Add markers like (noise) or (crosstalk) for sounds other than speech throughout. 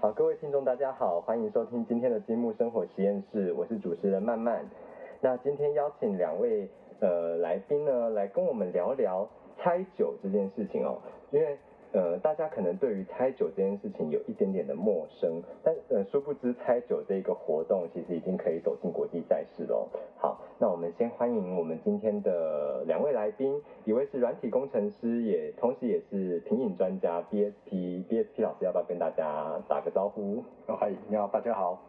好，各位听众大家好，欢迎收听今天的积木生活实验室，我是主持人曼曼。那今天邀请两位呃来宾呢，来跟我们聊聊猜酒这件事情哦，因为。呃，大家可能对于猜酒这件事情有一点点的陌生，但呃，殊不知猜酒这个活动其实已经可以走进国际赛事喽。好，那我们先欢迎我们今天的两位来宾，一位是软体工程师，也同时也是品饮专家 BSP，BSP 老师要不要跟大家打个招呼？哦，嗨，你好，大家好。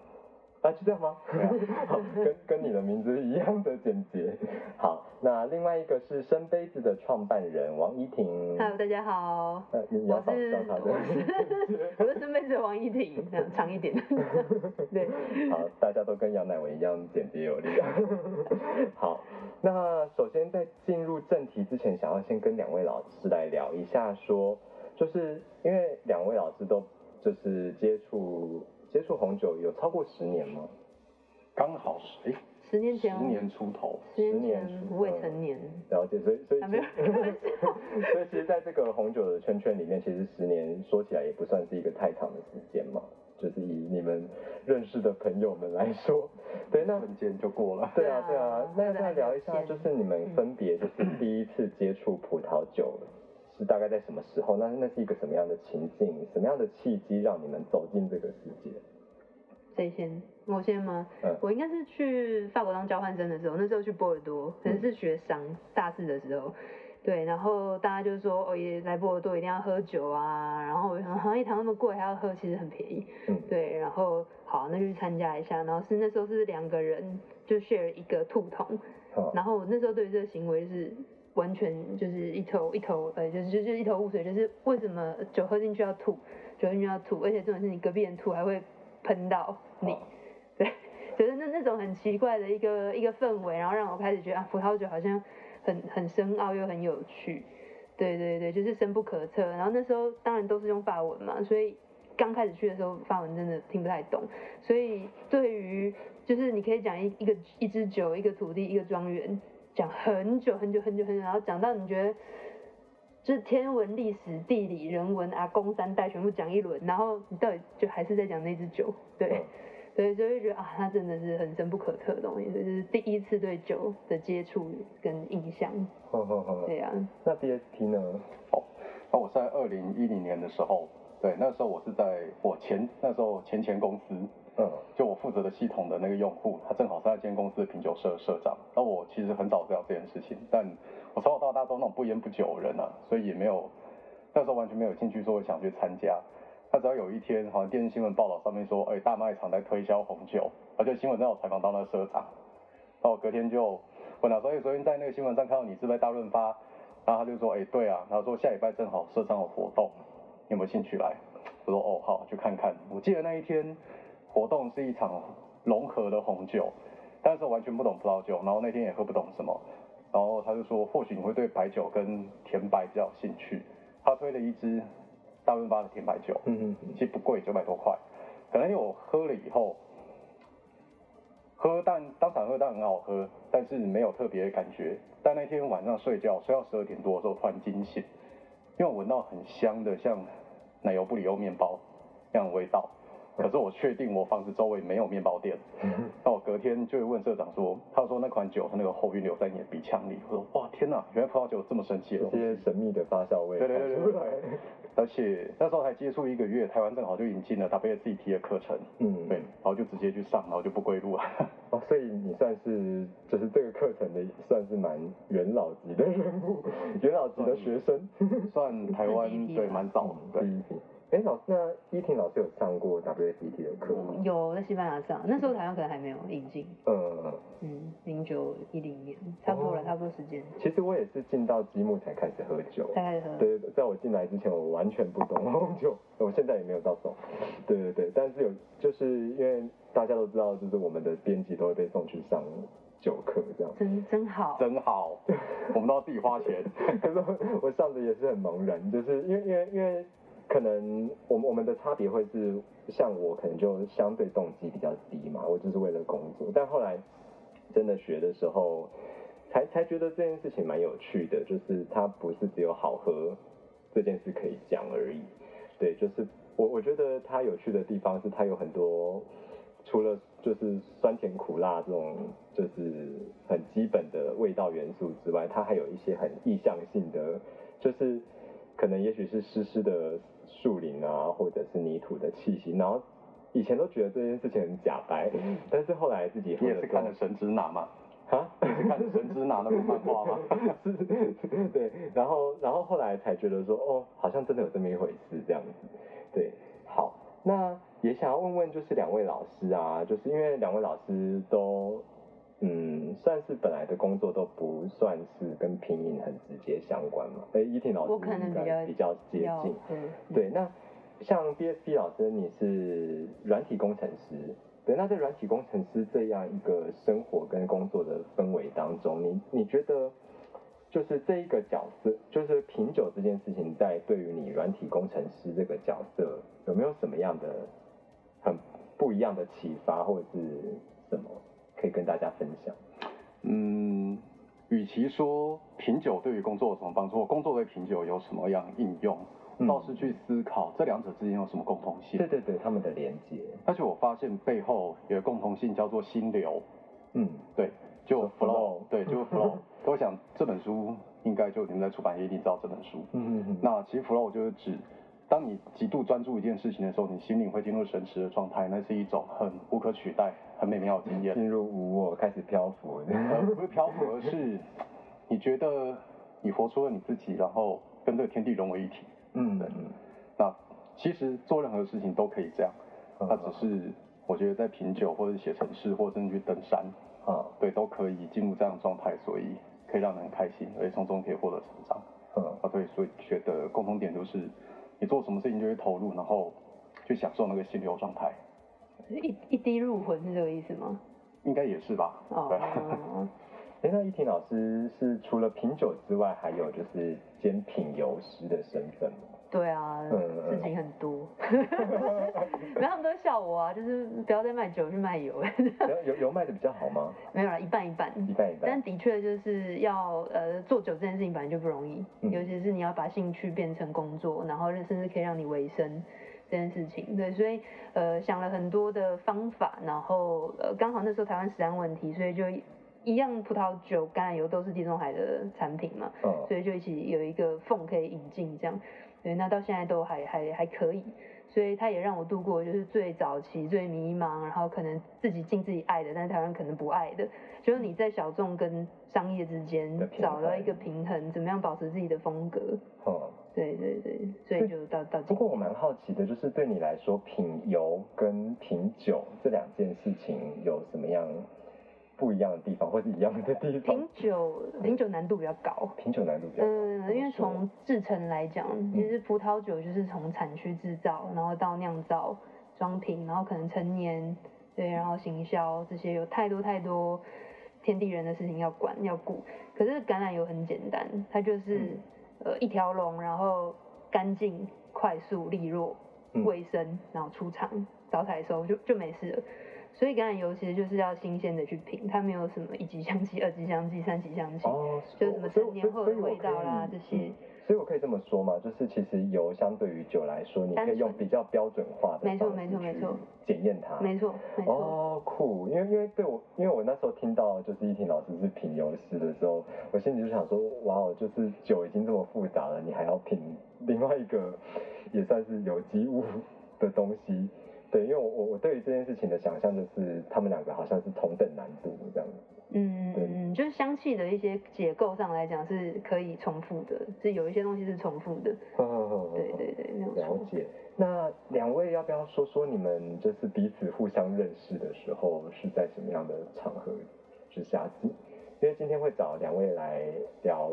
啊，是这样吗？(laughs) 好，跟跟你的名字一样的简洁。(laughs) 好，那另外一个是生杯子的创办人王依婷。Hello，大家好。呃，你要我是我是 (laughs) 生杯子的王依婷，长一点。对。好，大家都跟杨乃文一样简洁有力。好，那首先在进入正题之前，想要先跟两位老师来聊一下，说就是因为两位老师都就是接触。接触红酒有超过十年吗？刚好十，哎，十年前，十年出头，十年未成年。了解，所以所以 (laughs) 所以其实在这个红酒的圈圈里面，其实十年说起来也不算是一个太长的时间嘛。就是以你们认识的朋友们来说，(laughs) 对，那瞬间就过了。对啊，对啊。那再聊一下，就是你们分别就是第一次接触葡萄酒。是大概在什么时候？那那是一个什么样的情境？什么样的契机让你们走进这个世界？谁先？我先吗？嗯，我应该是去法国当交换生的时候，那时候去波尔多，可能是学商大四的时候，对，然后大家就说，哦，也来波尔多一定要喝酒啊，然后好像一堂那么贵还要喝，其实很便宜，嗯，对，然后好，那就去参加一下，然后是那时候是两个人就 share 一个兔桶，然后我那时候对这个行为是。完全就是一头一头，呃，就是就是一头雾水，就是为什么酒喝进去要吐，酒喝进去要吐，而且重点是你隔壁人吐还会喷到你，(laughs) 对，就是那那种很奇怪的一个一个氛围，然后让我开始觉得啊，葡萄酒好像很很深奥又很有趣，对对对，就是深不可测。然后那时候当然都是用法文嘛，所以刚开始去的时候法文真的听不太懂，所以对于就是你可以讲一一个一支酒，一个土地，一个庄园。讲很久很久很久很久，然后讲到你觉得，就是天文、历史、地理、人文啊，公三代全部讲一轮，然后你到底就还是在讲那只酒，对，对，所以觉得啊，它真的是很深不可测的东西，这是第一次对酒的接触跟印象。呵呵呵。对啊。那 B S T 呢？哦，那我在二零一零年的时候，对，那时候我是在我前那时候前前公司。嗯，就我负责的系统的那个用户，他正好是那间公司的品酒社社长。那我其实很早知道这件事情，但我从小到大都那种不烟不酒的人啊，所以也没有那时候完全没有兴趣说想去参加。他只要有一天，好像电视新闻报道上面说，哎，大卖场在推销红酒，而且新闻正好采访到那个社长。那我隔天就问他说，哎，昨天在那个新闻上看到你是在大润发？然后他就说，哎，对啊。然后说下礼拜正好社长有活动，你有没有兴趣来？我说，哦，好，去看看。我记得那一天。活动是一场融合的红酒，但是完全不懂葡萄酒，然后那天也喝不懂什么，然后他就说或许你会对白酒跟甜白比较有兴趣，他推了一支大润发的甜白酒，嗯嗯，其实不贵，九百多块，可能因为我喝了以后，喝但当场喝但很好喝，但是没有特别的感觉，但那天晚上睡觉睡到十二点多的时候突然惊醒，因为我闻到很香的像奶油布里欧面包那样的味道。可是我确定我房子周围没有面包店，那我隔天就会问社长说，他说那款酒那个后韵留在你的鼻腔里，我说哇天哪，原来葡萄酒这么神奇的这些神秘的发酵味，对对对对对，(laughs) 而且那时候才接触一个月，台湾正好就引进了 WSET 的课程，嗯。对，然后就直接去上，然后就不归路了。哦，所以你算是就是这个课程的算是蛮元老级的人物，(laughs) 元老级的学生，算台湾对蛮早的。哎，老师，那依婷老师有上过 WSET 的课吗？有，在西班牙上，那时候台湾可能还没有引进。嗯嗯零九一零年，差不多了，差不多时间。其实我也是进到积木才开始喝酒。才开始喝。对对在我进来之前，我完全不懂 (laughs) 红酒，我现在也没有到懂。对对对，但是有，就是因为大家都知道，就是我们的编辑都会被送去上酒课，这样。真真好。真好。我们都要自己花钱。(laughs) 可是我上的也是很茫然，就是因为因为因为。可能我们我们的差别会是，像我可能就相对动机比较低嘛，我就是为了工作。但后来真的学的时候，才才觉得这件事情蛮有趣的，就是它不是只有好喝这件事可以讲而已。对，就是我我觉得它有趣的地方是它有很多，除了就是酸甜苦辣这种就是很基本的味道元素之外，它还有一些很意象性的，就是可能也许是湿湿的树林啊，或者是泥土的气息，然后以前都觉得这件事情很假白，但是后来自己也是看了神之拿嘛。啊，是看神之拿那个漫画吗？(laughs) 是，对，然后，然后后来才觉得说，哦，好像真的有这么一回事这样子。对，好，那也想要问问，就是两位老师啊，就是因为两位老师都，嗯，算是本来的工作都不算是跟拼音很直接相关嘛。哎，依婷老师应该比较接近。对，那像 BSP 老师，你是软体工程师。对，那在软体工程师这样一个生活跟工作的氛围当中，你你觉得就是这一个角色，就是品酒这件事情，在对于你软体工程师这个角色，有没有什么样的很不一样的启发，或者是什么可以跟大家分享？嗯，与其说品酒对于工作有什么帮助，工作对品酒有什么样应用？倒是去思考这两者之间有什么共同性？对对对，他们的连接。而且我发现背后有个共同性，叫做心流。嗯，对，就 flow，对，就 flow。我想这本书应该就你们在出版业一定知道这本书。嗯嗯嗯。那其实 flow 就是指，当你极度专注一件事情的时候，你心灵会进入神驰的状态，那是一种很无可取代、很美妙的经验。进入无我，开始漂浮。不是漂浮，而是你觉得你活出了你自己，然后跟这个天地融为一体。嗯嗯，那其实做任何事情都可以这样，那只是我觉得在品酒或者写程式或者甚至去登山啊，对，都可以进入这样的状态，所以可以让人很开心，而且从中可以获得成长。嗯啊，对，所以觉得共同点就是你做什么事情就会投入，然后去享受那个心流状态。一一滴入魂是这个意思吗？应该也是吧。哦。哎，(laughs) 那依婷老师是除了品酒之外，还有就是兼品油师的身份吗？对啊，事情很多。(laughs) 没有，他们都笑我啊，就是不要再卖酒，去卖油。(laughs) 油油卖的比较好吗？没有啦，一半一半。一半一半。但的确就是要呃做酒这件事情本来就不容易，尤其是你要把兴趣变成工作，然后甚至可以让你维生这件事情。对，所以呃想了很多的方法，然后呃刚好那时候台湾食安问题，所以就。一样，葡萄酒、橄榄油都是地中海的产品嘛，所以就一起有一个缝可以引进这样，对，那到现在都还还还可以，所以它也让我度过就是最早期最迷茫，然后可能自己进自己爱的，但是台湾可能不爱的，就是你在小众跟商业之间找到一个平衡，怎么样保持自己的风格？哦，对对对，所以就到到。不过我蛮好奇的，就是对你来说，品油跟品酒这两件事情有什么样？不一样的地方，或者一样的地方。品酒，品酒难度比较高。品酒难度比较高。嗯，因为从制成来讲，其实葡萄酒就是从产区制造，然后到酿造、装瓶，然后可能陈年，对，然后行销这些，有太多太多天地人的事情要管要顾。可是橄榄油很简单，它就是呃一条龙，然后干净、快速、利落、卫生，然后出厂、早采收，就就没事了。所以橄榄油其实就是要新鲜的去品，它没有什么一级香气、二级香气、三级香气，就是什么陈年后的味道啦这些。所以我可以这么说嘛，就是其实油相对于酒来说，你可以用比较标准化的没错没错没错检验它。没错没错。哦酷，因为因为对我，因为我那时候听到就是依婷老师是品油师的时候，我心里就想说，哇哦，就是酒已经这么复杂了，你还要品另外一个也算是有机物的东西。对，因为我我我对于这件事情的想象就是，他们两个好像是同等难度这样子。嗯嗯，就是香气的一些结构上来讲是可以重复的，是有一些东西是重复的。对对对，了解。那两位要不要说说你们就是彼此互相认识的时候是在什么样的场合之下？因为今天会找两位来聊。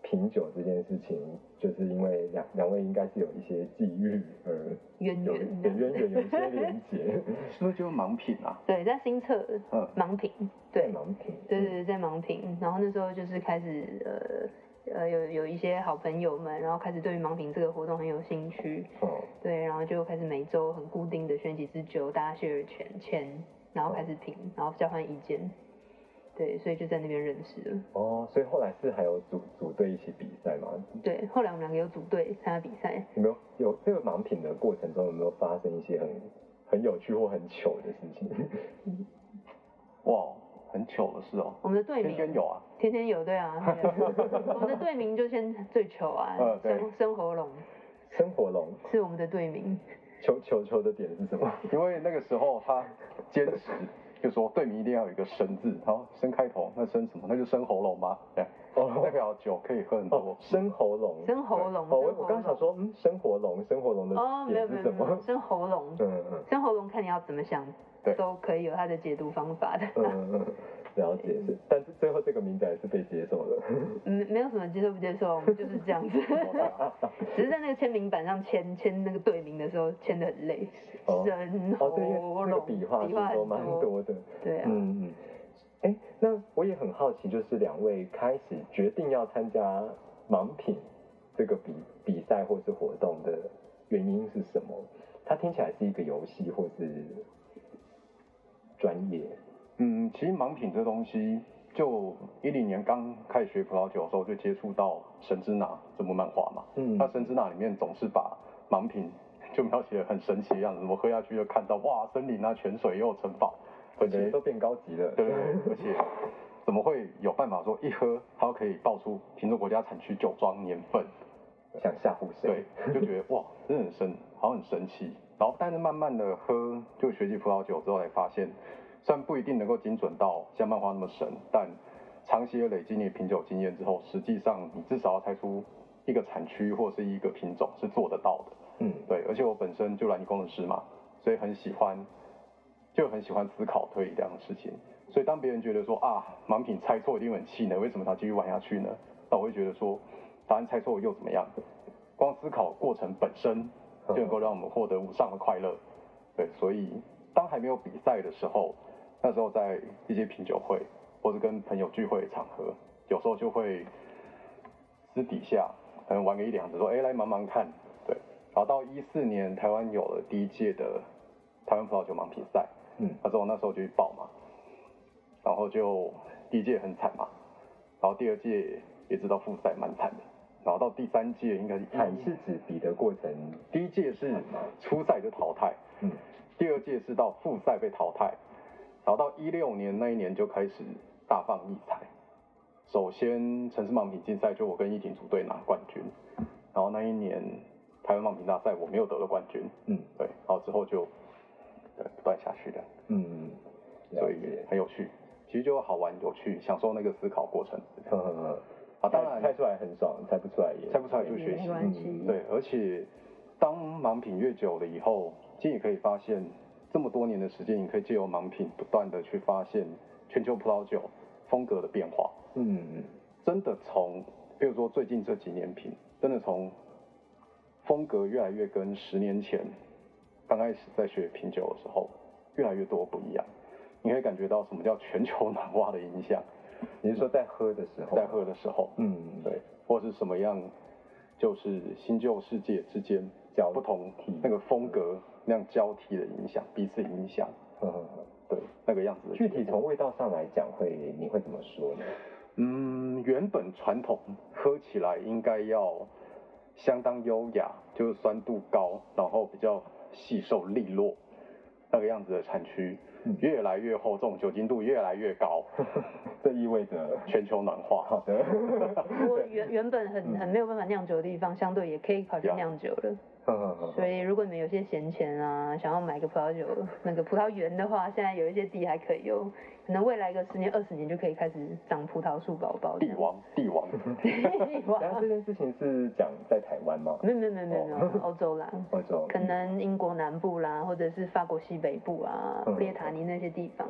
品酒这件事情，就是因为两两位应该是有一些际遇而 (laughs) 渊源，有渊源，有一些连结，(laughs) 是不是就是盲品啊？对，在新策，嗯，盲品，对，盲品，对对对，在盲品，然后那时候就是开始，呃呃，有有一些好朋友们，然后开始对于盲品这个活动很有兴趣，哦，对，然后就开始每周很固定的选几支酒，大家 share 钱钱，然后开始品，然后交换意见。对，所以就在那边认识了。哦，所以后来是还有组组队一起比赛吗？对，后来我们两个有组队参加比赛。有没有有这个盲品的过程中有没有发生一些很很有趣或很糗的事情？哇，很糗的事哦。我们的队名天天有啊，天天有对啊。(laughs) 我们的队名就先最糗啊，(laughs) 生生活龙。生活龙是我们的队名。糗糗糗的点是什么？(laughs) 因为那个时候他坚持。就说队名一定要有一个生字，好生开头，那生什么？那就生喉咙吗？对，代表酒可以喝很多。生喉咙，生喉咙。哦，我刚想说，嗯，生活龙，生活龙的点是什么？生喉咙。嗯嗯。生喉咙，看你要怎么想，都可以有它的解读方法的。嗯嗯。了解是，但是最后这个名字还是被接受了。嗯，没有什么接受不接受，我们就是这样子。(laughs) 只是在那个签名板上签签那个队名的时候，签的很累。哦。哦，对，那个笔画是蛮多的。对啊。嗯嗯。哎，那我也很好奇，就是两位开始决定要参加盲品这个比比赛或是活动的原因是什么？它听起来是一个游戏或是专业？嗯，其实盲品这东西，就一零年刚开始学葡萄酒的时候，就接触到《神之拿》这部漫画嘛。嗯。那《神之拿》里面总是把盲品就描写的很神奇的样子，我喝下去就看到哇，森林啊，泉水又城堡，而且都变高级了。对对对。而且怎么会有办法说一喝它可以爆出品种国家产区酒庄年份？想吓唬谁？对，就觉得哇，真的很神，好像很神奇。然后但是慢慢的喝，就学习葡萄酒之后才发现。虽然不一定能够精准到像漫画那么神，但长期的累积你的品酒经验之后，实际上你至少要猜出一个产区或是一个品种是做得到的。嗯，对。而且我本身就软件工程师嘛，所以很喜欢，就很喜欢思考推理这样的事情。所以当别人觉得说啊，盲品猜错一定很气馁，为什么他继续玩下去呢？那我会觉得说，答案猜错又怎么样？光思考过程本身就能够让我们获得无上的快乐。对，所以当还没有比赛的时候。那时候在一些品酒会，或者跟朋友聚会场合，有时候就会私底下可能玩个一两次，说哎来忙忙看，对。然后到一四年台湾有了第一届的台湾葡萄酒盲品赛，嗯，那时候那时候就去报嘛，然后就第一届很惨嘛，然后第二届也知道复赛蛮惨的，然后到第三届应该是惨是指比的过程，第一届是初赛就淘汰，嗯，第二届是到复赛被淘汰。然后到一六年那一年就开始大放异彩。首先城市盲品竞赛就我跟一婷组队拿冠军，然后那一年台湾盲品大赛我没有得到冠军，嗯，对，然后之后就对不断下去的，嗯，所以很有趣，其实就好玩有趣，享受那个思考过程。呵呵呵，啊，当然猜出来很爽，猜不出来也猜不出来就学习，嗯对，而且当盲品越久了以后，其实也可以发现。这么多年的时间，你可以借由盲品不断的去发现全球葡萄酒风格的变化。嗯，真的从，比如说最近这几年品，真的从风格越来越跟十年前刚开始在学品酒的时候越来越多不一样。你可以感觉到什么叫全球暖化的影响。你是说在喝的时候？在喝的时候，嗯，对，或是什么样，就是新旧世界之间不同那个风格。那样交替的影响，彼此影响，(laughs) 嗯，对，那个样子。具体从味道上来讲，会你会怎么说呢？嗯，原本传统喝起来应该要相当优雅，就是酸度高，然后比较细瘦利落，那个样子的产区，越来越厚重，酒精度越来越高，(laughs) 这意味着全球暖化。(laughs) 好的。我原原本很很没有办法酿酒的地方，相对也可以考虑酿酒了。所以，如果你们有些闲钱啊，想要买个葡萄酒那个葡萄园的话，现在有一些地还可以用，可能未来个十年、二十年就可以开始长葡萄树宝宝。帝王，帝王。(laughs) 帝王。然后这件事情是讲在台湾吗？没有没有没有没有，欧洲啦。(laughs) 欧洲。可能英国南部啦，或者是法国西北部啊，列塔尼那些地方。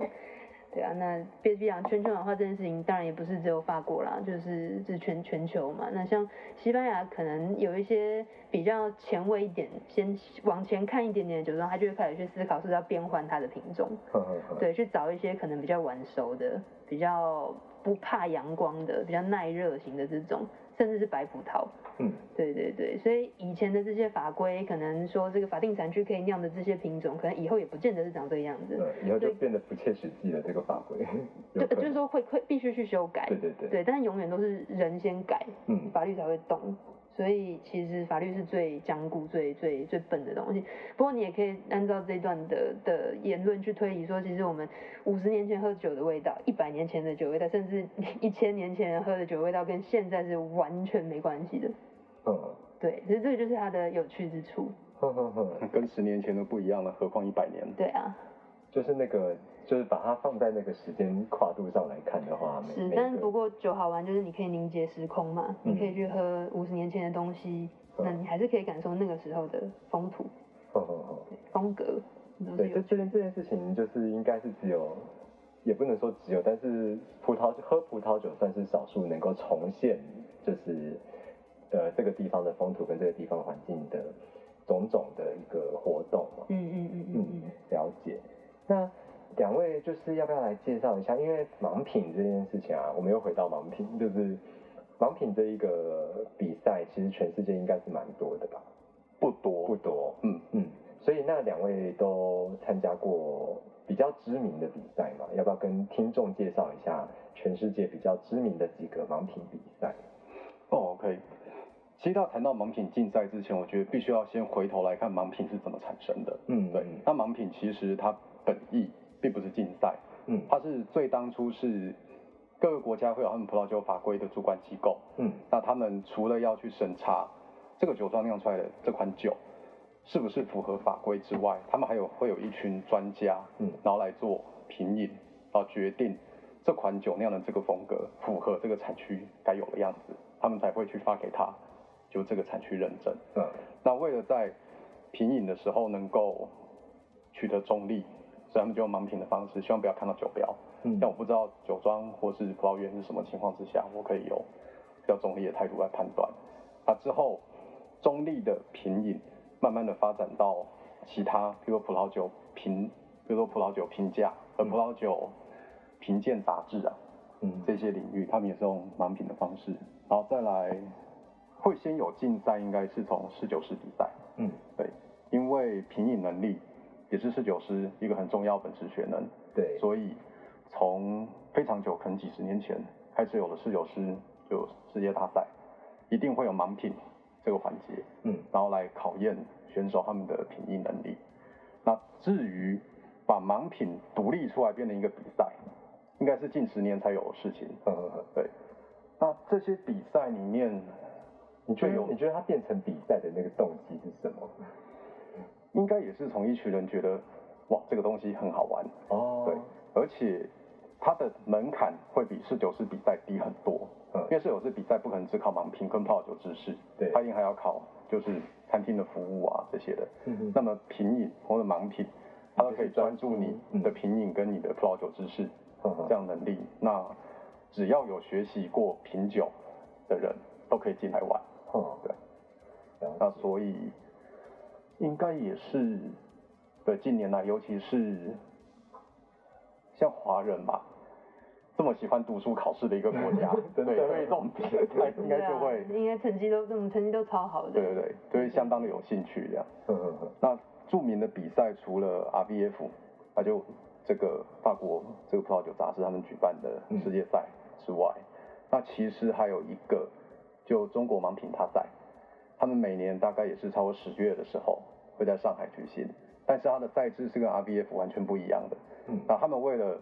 对啊，那别别讲全球暖化这件事情，当然也不是只有法国啦，就是是全全球嘛。那像西班牙可能有一些比较前卫一点，先往前看一点点的酒庄，他就会开始去思考是不是要变换它的品种，对，去找一些可能比较晚熟的、比较不怕阳光的，比较耐热型的这种，甚至是白葡萄。嗯，对对对，所以以前的这些法规，可能说这个法定产区可以酿的这些品种，可能以后也不见得是长这个样子。对，以后就变得不切实际了。这个法规，对，就是说会会必须去修改。对对对。对，但是永远都是人先改，嗯，法律才会动。所以其实法律是最僵固、最最最笨的东西。不过你也可以按照这段的的言论去推理，说其实我们五十年前喝酒的味道，一百年前的酒味道，甚至 (laughs) 一千年前喝的酒味道，跟现在是完全没关系的。嗯。对，其实这个就是它的有趣之处。呵呵呵，跟十年前都不一样了，何况一百年。对啊。就是那个。就是把它放在那个时间跨度上来看的话，是，但是不过酒好玩，就是你可以凝结时空嘛，你可以去喝五十年前的东西，那你还是可以感受那个时候的风土，风格。对，就这件这件事情，就是应该是只有，也不能说只有，但是葡萄喝葡萄酒算是少数能够重现，就是呃这个地方的风土跟这个地方环境的种种的一个活动嘛。嗯嗯嗯嗯嗯，了解。那两位就是要不要来介绍一下？因为盲品这件事情啊，我们又回到盲品，就是盲品这一个比赛，其实全世界应该是蛮多的吧？不多，不多，嗯嗯。所以那两位都参加过比较知名的比赛嘛？要不要跟听众介绍一下全世界比较知名的几个盲品比赛？哦，OK。其实要谈到盲品竞赛之前，我觉得必须要先回头来看盲品是怎么产生的。嗯，对。那盲品其实它本意。并不是竞赛，嗯，它是最当初是各个国家会有他们葡萄酒法规的主管机构，嗯，那他们除了要去审查这个酒庄酿出来的这款酒是不是符合法规之外，他们还有会有一群专家，嗯，然后来做品饮，然后决定这款酒酿的这个风格符合这个产区该有的样子，他们才会去发给他就这个产区认证，嗯，那为了在品饮的时候能够取得中立。所以他们就用盲品的方式，希望不要看到酒标。嗯。但我不知道酒庄或是葡萄园是什么情况之下，我可以有比较中立的态度来判断。那之后，中立的品饮慢慢的发展到其他，比如说葡萄酒评，比如说葡萄酒评价和葡萄酒评鉴杂志啊，嗯，这些领域，他们也是用盲品的方式。然后再来，会先有竞赛，应该是从侍酒师比赛。嗯，对，因为品饮能力。也是侍酒师一个很重要本职学能，对，所以从非常久，可能几十年前开始有了侍酒师就世界大赛，一定会有盲品这个环节，嗯，然后来考验选手他们的品饮能力。那至于把盲品独立出来变成一个比赛，应该是近十年才有的事情，嗯嗯嗯，对。那这些比赛里面，你觉得你觉得它变成比赛的那个动机是什么？应该也是从一群人觉得，哇，这个东西很好玩。哦，对，而且它的门槛会比侍酒师比赛低很多，嗯，因为侍酒师比赛不可能只考盲品跟泡酒知识，对，他一定还要考就是餐厅的服务啊这些的，嗯那么品饮或者盲品，它都可以专注你你的品饮跟你的葡萄酒知识，这样能力，那只要有学习过品酒的人都可以进来玩，嗯，对，那所以。应该也是，对近年来，尤其是像华人吧，这么喜欢读书考试的一个国家，(laughs) 对，所以这种比 (laughs) 赛应该就会，应该成绩都这种成绩都超好的，对对对，就会相当的有兴趣这样。那著名的比赛除了 RBF，那就这个法国这个葡萄酒杂志他们举办的世界赛之外，那其实还有一个就中国盲品大赛。他们每年大概也是超过十月的时候会在上海举行，但是它的赛制是跟 RBF 完全不一样的。嗯，那他们为了，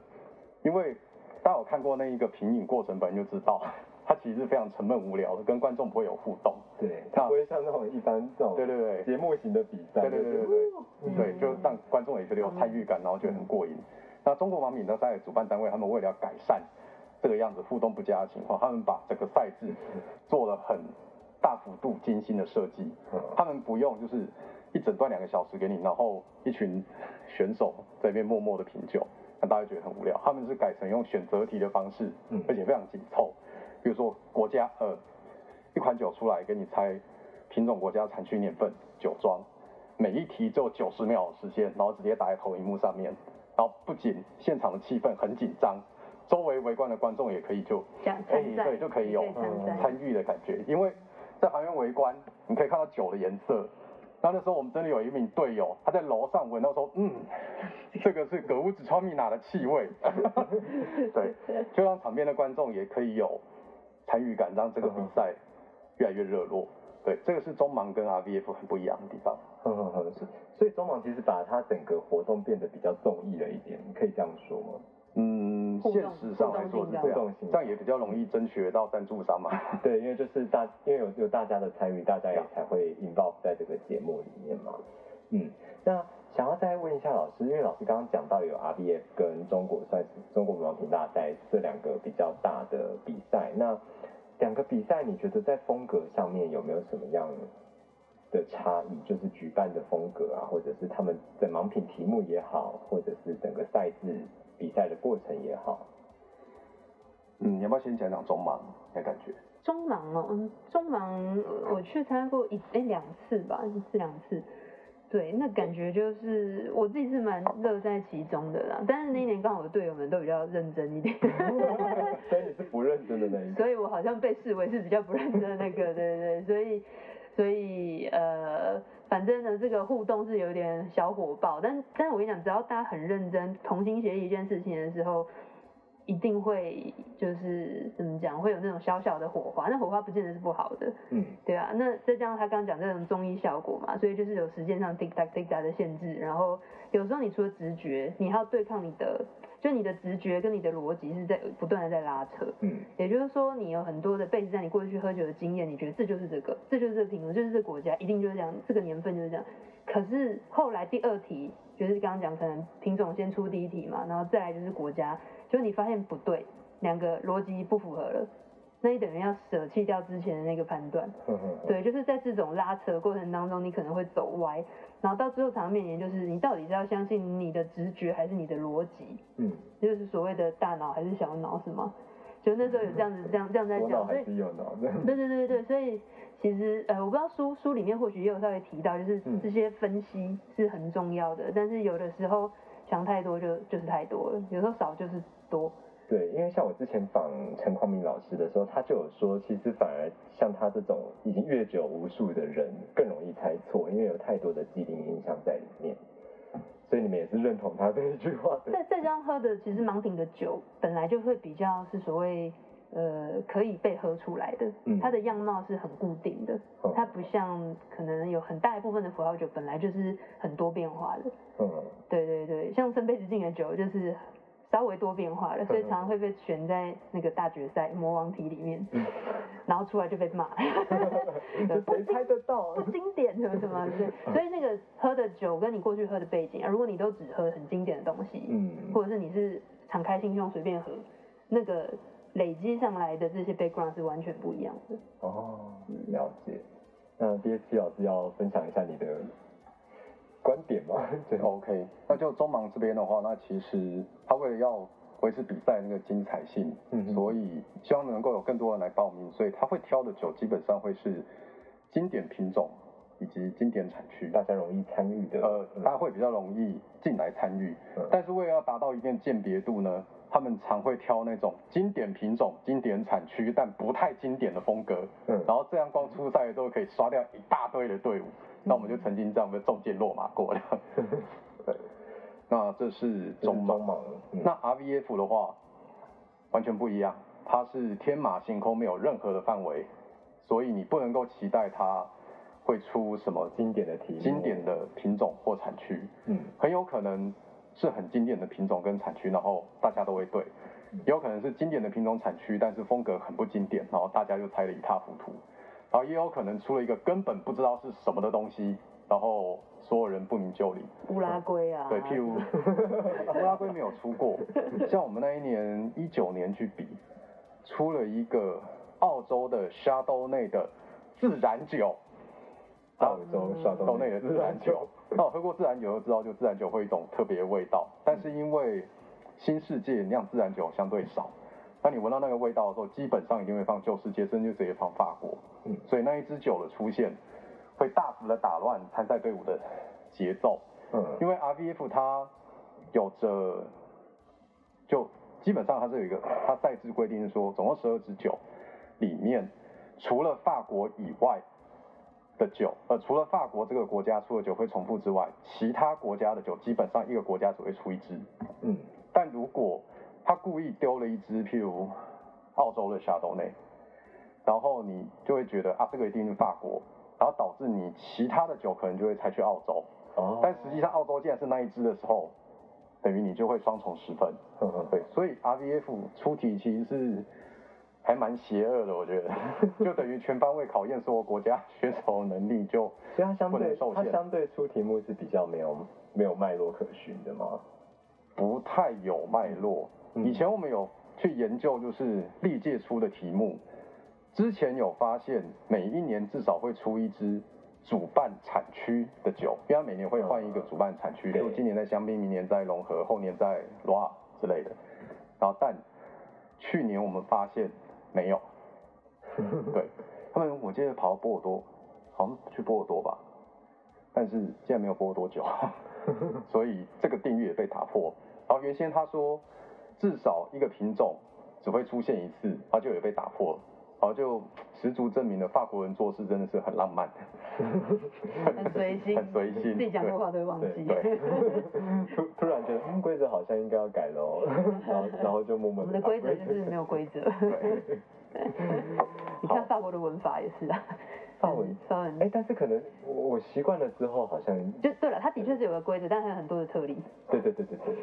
因为大家有看过那一个品饮过程，本来就知道，(laughs) 它其实是非常沉闷无聊的，跟观众不会有互动。对，它不会像那种一般这种对对对节目型的比赛。对对对对对，对，就让观众也觉得有参与感，然后觉得很过瘾。那中国盲品大赛主办单位，他们为了要改善这个样子互动不佳的情况，他们把整个赛制做了很。大幅度精心的设计，他们不用就是一整段两个小时给你，然后一群选手在那边默默的品酒，让大家觉得很无聊。他们是改成用选择题的方式，而且非常紧凑。比如说国家呃一款酒出来给你猜品种、国家、产区、年份、酒庄，每一题只有九十秒的时间，然后直接打在投影幕上面。然后不仅现场的气氛很紧张，周围围观的观众也可以就哎对就可以有参与的感觉，因为在旁边围观，你可以看到酒的颜色。然后那时候我们真的有一名队友，他在楼上闻到说，嗯，这个是格乌子川米娜的气味。(laughs) 对，就让场边的观众也可以有参与感，让这个比赛越来越热络。对，这个是中盲跟 RVF 很不一样的地方。嗯嗯嗯，是。所以中盲其实把它整个活动变得比较综艺了一点，可以这样说吗？嗯，现实上来说是这样，这样也比较容易争取到赞助商嘛。对，因为就是大，因为有有大家的参与，大家也才会 involve 在这个节目里面嘛。嗯，那想要再问一下老师，因为老师刚刚讲到有 RBF 跟中国算是中国模品大赛这两个比较大的比赛，那两个比赛你觉得在风格上面有没有什么样的差异？就是举办的风格啊，或者是他们的盲品题目也好，或者是整个赛制。比赛的过程也好，嗯，你要不要先讲讲中盲的感觉？中盲哦，嗯，中盲我去参加过一哎两次吧，一次两次，对，那感觉就是我自己是蛮乐在其中的啦。但是那一年刚好我队友们都比较认真一点，(laughs) 所以你是不认真的那一所以我好像被视为是比较不认真的那个，对对对，所以所以呃。反正呢，这个互动是有点小火爆，但但是我跟你讲，只要大家很认真、同心协力一件事情的时候，一定会就是怎么讲，会有那种小小的火花。那火花不见得是不好的，嗯，对啊。那再加上他刚刚讲这种中医效果嘛，所以就是有时间上 tick tock tick tock 的限制，然后有时候你除了直觉，你还要对抗你的。就你的直觉跟你的逻辑是在不断的在拉扯，嗯，也就是说你有很多的背在你过去喝酒的经验，你觉得这就是这个，这就是这个品种，就是这个国家一定就是这样，这个年份就是这样。可是后来第二题就是刚刚讲，可能品种先出第一题嘛，然后再来就是国家，就你发现不对，两个逻辑不符合了，那你等于要舍弃掉之前的那个判断，对，就是在这种拉扯过程当中，你可能会走歪。然后到最后常面临，就是你到底是要相信你的直觉还是你的逻辑？嗯，就是所谓的大脑还是小脑是吗？就那时候有这样子这样这样在讲，所以有脑对对对对对，所以其实呃我不知道书书里面或许也有稍微提到，就是这些分析是很重要的，但是有的时候想太多就就是太多了，有时候少就是多。对，因为像我之前访陈匡明老师的时候，他就有说，其实反而像他这种已经阅久无数的人更容易猜错，因为有太多的既定印象在里面。所以你们也是认同他这一句话的。在在这样喝的，其实盲品的酒本来就会比较是所谓呃可以被喝出来的，它的样貌是很固定的，它不像可能有很大一部分的葡萄酒本来就是很多变化的。嗯，对对对，像圣杯子敬的酒就是。稍微多变化了，所以常常会被选在那个大决赛魔王题里面，然后出来就被骂。(laughs) 谁猜得到？不经典什么什么？对，所以那个喝的酒跟你过去喝的背景，如果你都只喝很经典的东西，嗯，或者是你是敞开心胸随便喝，那个累积上来的这些 background 是完全不一样的。哦，了解。那 T 老师要分享一下你的。观点嘛，(laughs) 对，OK，那就中盲这边的话，那其实他为了要维持比赛那个精彩性，嗯，所以希望能够有更多人来报名，所以他会挑的酒基本上会是经典品种以及经典产区，大家容易参与的，呃，大家会比较容易进来参与，但是为了要达到一定鉴别度呢，他们常会挑那种经典品种、经典产区但不太经典的风格，嗯，然后这样光初赛都可以刷掉一大堆的队伍。那我们就曾经这样被中箭落马过了。(laughs) 对，那这是中盲。那 RVF 的话完全不一样，它是天马行空，没有任何的范围，所以你不能够期待它会出什么经典的题、经典的品种或产区。嗯，很有可能是很经典的品种跟产区，然后大家都会对；也有可能是经典的品种产区，但是风格很不经典，然后大家就猜得一塌糊涂。然后也有可能出了一个根本不知道是什么的东西，然后所有人不明就里。乌拉圭啊。对，譬如 (laughs) 乌拉圭没有出过，像我们那一年一九年去比，出了一个澳洲的沙兜内的自然酒。澳洲沙兜内的自然酒。那我喝过自然酒就知道，就自然酒会一种特别味道，但是因为新世界酿自然酒相对少。当你闻到那个味道的时候，基本上一定会放旧世界，甚至直接放法国。嗯，所以那一支酒的出现，会大幅的打乱参赛队伍的节奏。嗯，因为 RVF 它有着就基本上它是有一个它赛制规定是说，总共十二支酒里面，除了法国以外的酒，呃，除了法国这个国家出的酒会重复之外，其他国家的酒基本上一个国家只会出一支。嗯。但如果他故意丢了一支，譬如澳洲的夏多内，然后你就会觉得啊，这个一定是法国，然后导致你其他的酒可能就会采去澳洲。哦。但实际上澳洲竟然是那一只的时候，等于你就会双重失分。嗯嗯对，所以 RVF 出题其实是还蛮邪恶的，我觉得，(laughs) 就等于全方位考验所有国家选手能力，就所以它相对它相对出题目是比较没有没有脉络可循的吗？不太有脉络。以前我们有去研究，就是历届出的题目，之前有发现，每一年至少会出一支主办产区的酒，因为它每年会换一个主办产区，就今年在香槟，明年在融合，后年在罗瓦之类的。然后，但去年我们发现没有，(laughs) 对他们，我记得跑到波尔多，好像去波尔多吧，但是竟然没有波尔多酒，(laughs) 所以这个定律也被打破。然后原先他说。至少一个品种只会出现一次，它就有被打破了，然后就十足证明了法国人做事真的是很浪漫，(laughs) 很随心，(laughs) 很随心，自己讲的话都会忘记。对，(laughs) 突突然觉得规则好像应该要改喽，然后然后就默默。我们的规则就是没有规则。对你看法国的文法也是啊。发文，发文，哎，但是可能我我习惯了之后，好像就对了，它的确是有个规则，但还有很多的特例。对对对对对。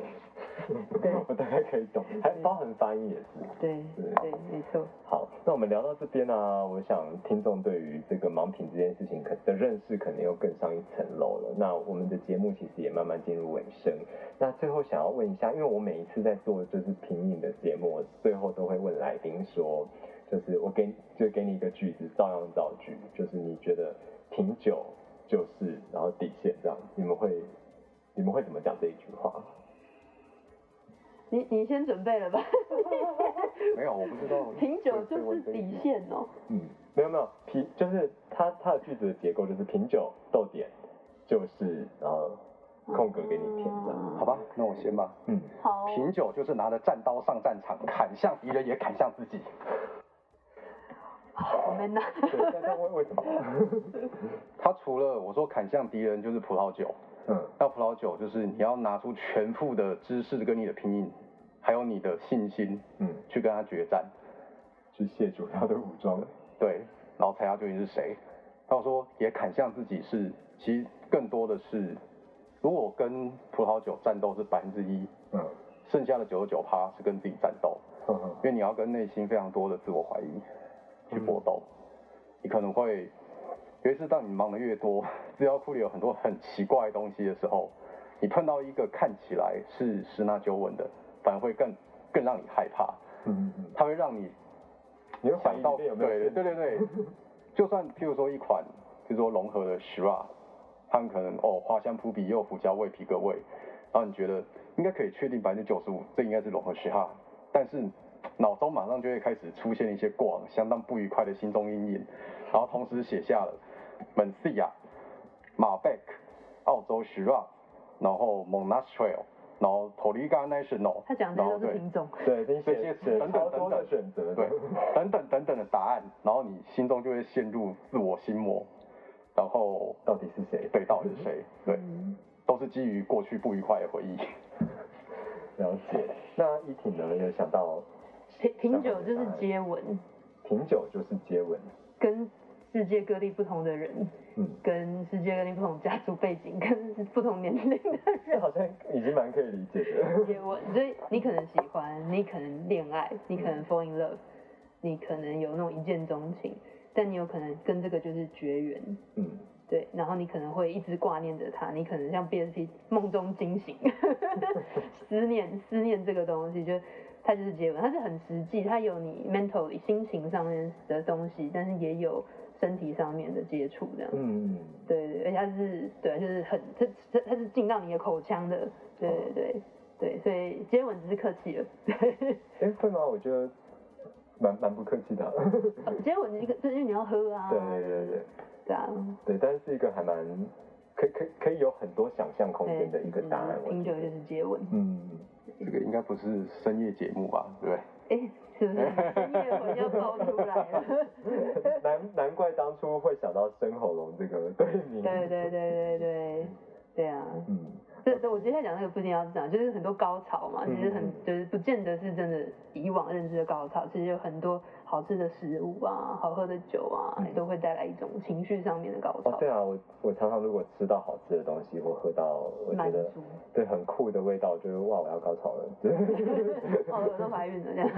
我大概可以懂，还包含发音也是。对对，没错。好，那我们聊到这边呢，我想听众对于这个盲品这件事情可的认识，可能又更上一层楼了。那我们的节目其实也慢慢进入尾声。那最后想要问一下，因为我每一次在做就是品饮的节目，我最后都会问来宾说。就是我给就给你一个句子，照样造句。就是你觉得品酒就是，然后底线这样，你们会你们会怎么讲这一句话？你你先准备了吧？(laughs) 没有，我不知道。品酒就是底线哦。嗯，没有没有，品就是它它的句子的结构就是品酒逗点就是然后空格给你填的，好吧？那我先吧。嗯，好。品酒就是拿着战刀上战场，砍向敌人也砍向自己。我们呢？(laughs) 对，但为为什么？他除了我说砍向敌人就是葡萄酒，嗯，那葡萄酒就是你要拿出全副的知识跟你的拼音，还有你的信心，嗯，去跟他决战，去卸除他的武装，对，然后猜他究竟是谁。他说也砍向自己是，其实更多的是，如果跟葡萄酒战斗是百分之一，嗯，剩下的九十九趴是跟自己战斗，嗯嗯，因为你要跟内心非常多的自我怀疑。去搏斗，你可能会尤其是，当你忙的越多，资料库里有很多很奇怪的东西的时候，你碰到一个看起来是十拿九稳的，反而会更更让你害怕。嗯嗯它会让你，你会想到对对对对对，就算譬如说一款，譬如说融合的 Shiraz，他们可能哦花香扑鼻又胡椒味皮革味，然后你觉得应该可以确定百分之九十五，这应该是融合 Shiraz，但是。脑中马上就会开始出现一些过往相当不愉快的心中阴影，然后同时写下了蒙西亚、马贝克、澳洲 Shiraz，然后 Monastrail 然后 Touriga National，他讲的都是品种，对这些等等等等选择，对，等等等等的答案，然后你心中就会陷入自我心魔，然后到底是谁？对，到底是谁？对，都是基于过去不愉快的回忆。了解。那依婷呢？有想到？品品酒就是接吻，品酒就是接吻，跟世界各地不同的人，嗯，跟世界各地不同家族背景，跟不同年龄的人，好像已经蛮可以理解的。接吻，所以你可能喜欢，你可能恋爱，你可能 fall in love，你可能有那种一见钟情，但你有可能跟这个就是绝缘，嗯，对，然后你可能会一直挂念着他，你可能像 BSP 梦中惊醒，(laughs) 思念思念这个东西就。它就是接吻，它是很实际，它有你 mentally 心情上面的东西，但是也有身体上面的接触这样。嗯嗯。对对，而且它是对，就是很它它它是进到你的口腔的，对对对对，所以接吻只是客气了。(laughs) 哎，会吗？我觉得蛮蛮不客气的。接吻一个，(laughs) 就是你要喝啊。对对对对。对啊。对，但是是一个还蛮。可可可以有很多想象空间的一个答案。品酒就是接吻。嗯，这个应该不是深夜节目吧？对不对？哎，是不是？深夜魂要爆出来了。(laughs) 难难怪当初会想到生喉咙这个 (laughs) 对名。对对对对对，对啊。嗯。这这，我接下来讲那个不一定要讲，就是很多高潮嘛，其实很就是不见得是真的以往认知的高潮，其实有很多。好吃的食物啊，好喝的酒啊，都会带来一种情绪上面的高潮。哦，对啊，我我常常如果吃到好吃的东西，或喝到我觉得对很酷的味道，我觉得哇，我要高潮了。(laughs) 哦，我都怀孕了这样。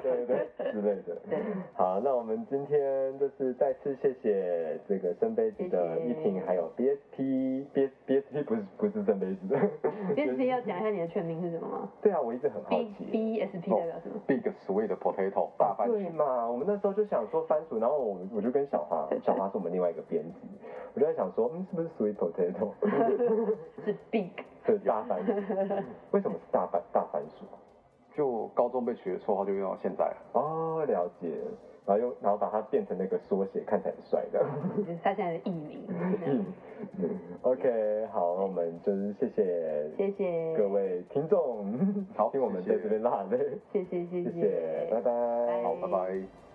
对对对，之类的。对。好，那我们今天就是再次谢谢这个圣杯子的依婷，还有 B S P B B S P (laughs) 不是不是圣杯子的。B S P 要讲一下你的全名是什么吗？对啊，我一直很好奇。B S P 代表什么？Big Sweet Potato 大番薯。对嘛？我们那时候就想说番薯，然后我我就跟小花，小花是我们另外一个编辑，我就在想说，嗯，是不是 sweet potato？(laughs) 是 (laughs) big，是大番薯。为什么是大番大番薯？就高中被取的绰号就用到现在了。哦，了解。然后又然后把它变成那个缩写，看起来很帅的。他现在的艺名。(laughs) OK，好，那我们就是谢谢谢谢各位听众，好，听我们在这边拉泪。谢谢谢谢，拜拜，好，拜拜。